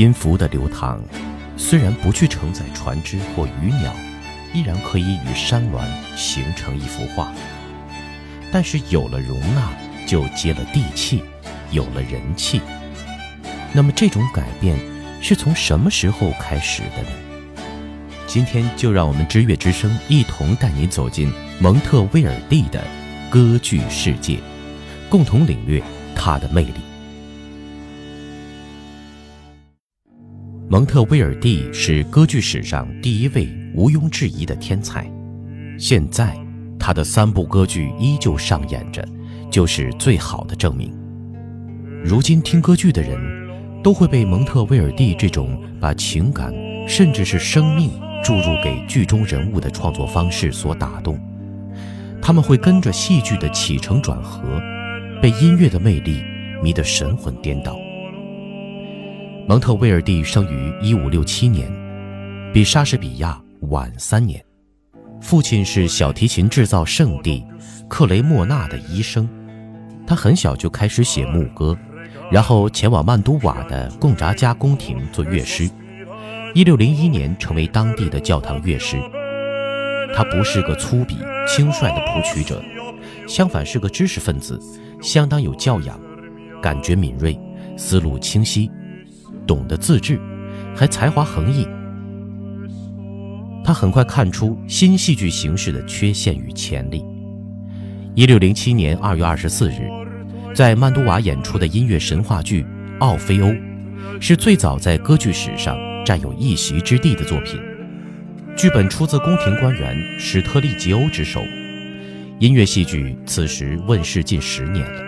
音符的流淌，虽然不去承载船只或鱼鸟，依然可以与山峦形成一幅画。但是有了容纳，就接了地气，有了人气。那么这种改变是从什么时候开始的呢？今天就让我们知乐之声一同带你走进蒙特威尔第的歌剧世界，共同领略它的魅力。蒙特威尔第是歌剧史上第一位毋庸置疑的天才，现在他的三部歌剧依旧上演着，就是最好的证明。如今听歌剧的人，都会被蒙特威尔第这种把情感甚至是生命注入给剧中人物的创作方式所打动，他们会跟着戏剧的起承转合，被音乐的魅力迷得神魂颠倒。蒙特威尔第生于1567年，比莎士比亚晚三年。父亲是小提琴制造圣地克雷莫纳的医生，他很小就开始写牧歌，然后前往曼都瓦的贡扎加宫廷做乐师。1601年成为当地的教堂乐师。他不是个粗鄙轻率的谱曲者，相反是个知识分子，相当有教养，感觉敏锐，思路清晰。懂得自制，还才华横溢。他很快看出新戏剧形式的缺陷与潜力。一六零七年二月二十四日，在曼都瓦演出的音乐神话剧《奥菲欧》，是最早在歌剧史上占有一席之地的作品。剧本出自宫廷官员史特利吉欧之手。音乐戏剧此时问世近十年了，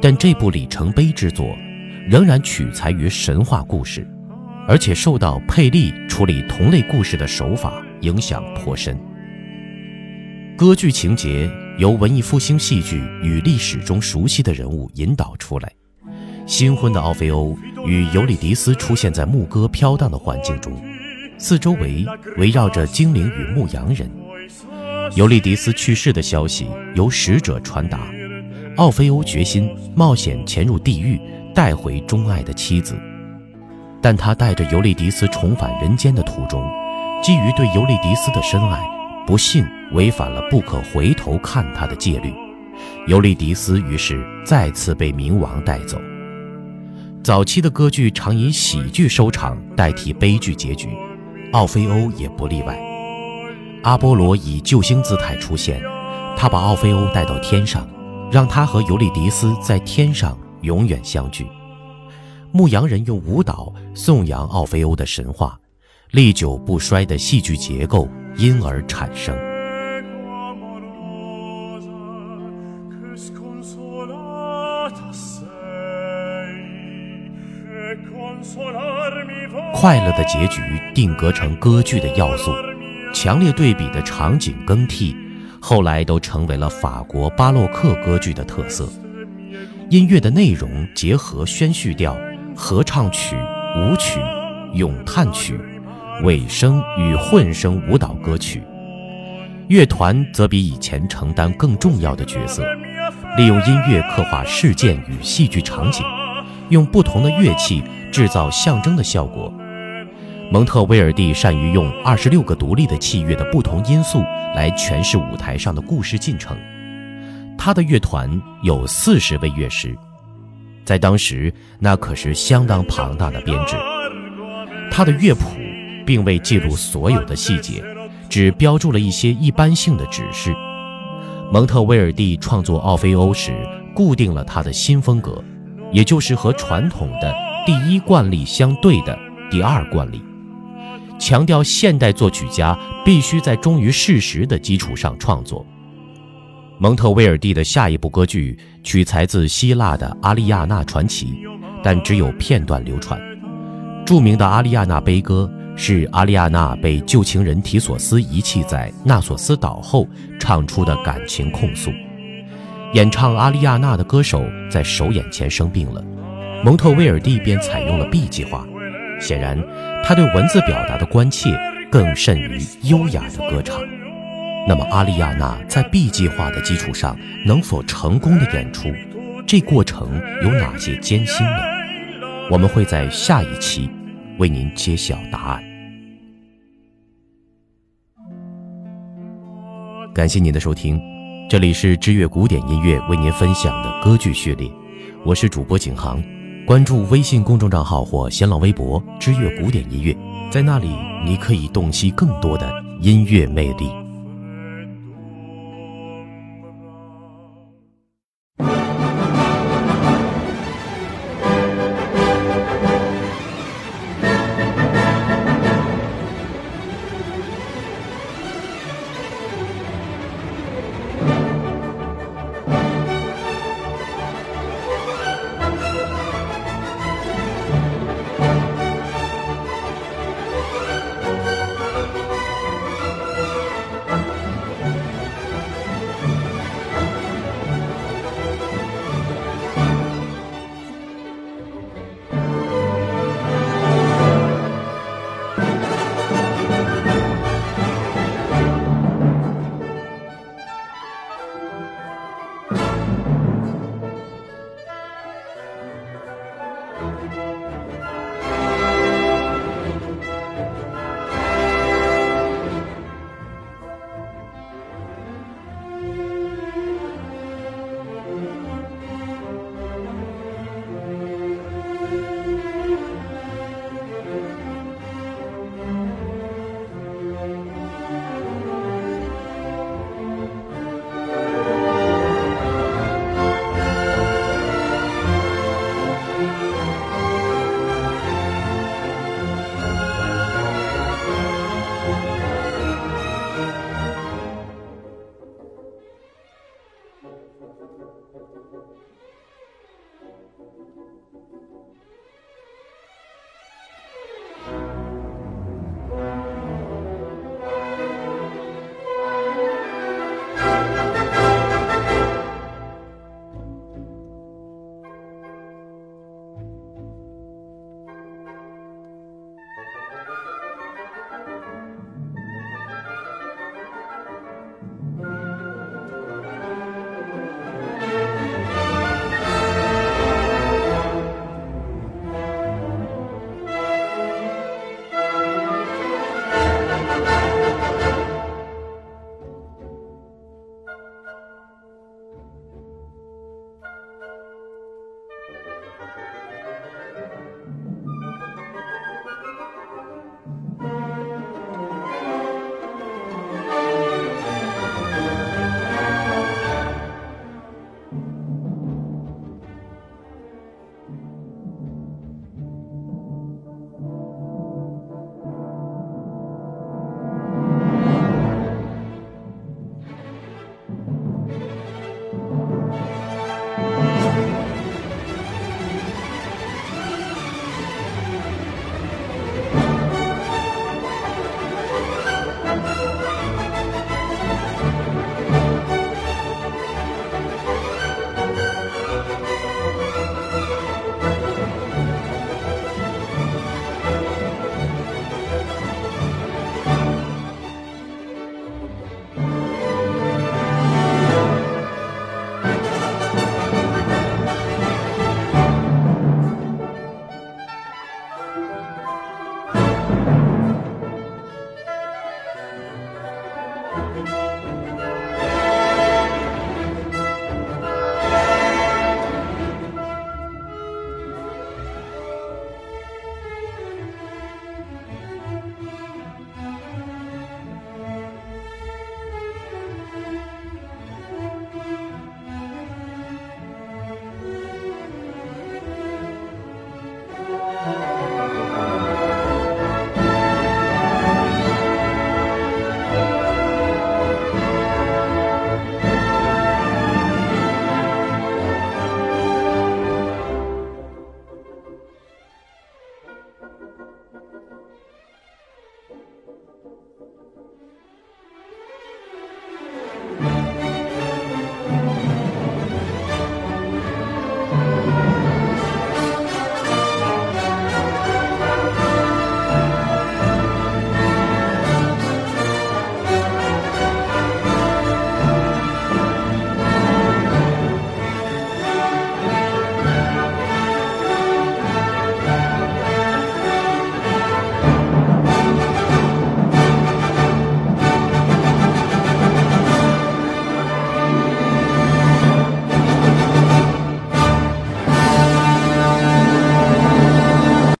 但这部里程碑之作。仍然取材于神话故事，而且受到佩利处理同类故事的手法影响颇深。歌剧情节由文艺复兴戏剧与历史中熟悉的人物引导出来。新婚的奥菲欧与尤里迪斯出现在牧歌飘荡的环境中，四周围围绕着精灵与牧羊人。尤利迪斯去世的消息由使者传达，奥菲欧决心冒险潜入地狱。带回钟爱的妻子，但他带着尤利迪斯重返人间的途中，基于对尤利迪斯的深爱，不幸违反了不可回头看他的戒律。尤利迪斯于是再次被冥王带走。早期的歌剧常以喜剧收场代替悲剧结局，奥菲欧也不例外。阿波罗以救星姿态出现，他把奥菲欧带到天上，让他和尤利迪斯在天上。永远相聚。牧羊人用舞蹈颂扬奥菲欧的神话，历久不衰的戏剧结构因而产生。快乐的结局定格成歌剧的要素，强烈对比的场景更替，后来都成为了法国巴洛克歌剧的特色。音乐的内容结合宣叙调、合唱曲、舞曲、咏叹曲、尾声与混声舞蹈歌曲。乐团则比以前承担更重要的角色，利用音乐刻画事件与戏剧场景，用不同的乐器制造象征的效果。蒙特威尔第善于用二十六个独立的器乐的不同因素来诠释舞台上的故事进程。他的乐团有四十位乐师，在当时那可是相当庞大的编制。他的乐谱并未记录所有的细节，只标注了一些一般性的指示。蒙特威尔第创作《奥菲欧》时，固定了他的新风格，也就是和传统的第一惯例相对的第二惯例，强调现代作曲家必须在忠于事实的基础上创作。蒙特威尔第的下一部歌剧取材自希腊的《阿丽亚娜传奇》，但只有片段流传。著名的《阿丽亚娜悲歌》是阿丽亚娜被旧情人提索斯遗弃在纳索斯岛后唱出的感情控诉。演唱《阿丽亚娜》的歌手在首演前生病了，蒙特威尔第便采用了 B 计划。显然，他对文字表达的关切更甚于优雅的歌唱。那么，阿丽亚娜在 B 计划的基础上能否成功的演出？这过程有哪些艰辛呢？我们会在下一期为您揭晓答案。感谢您的收听，这里是知乐古典音乐为您分享的歌剧序列，我是主播景航。关注微信公众账号或新浪微博“知乐古典音乐”，在那里你可以洞悉更多的音乐魅力。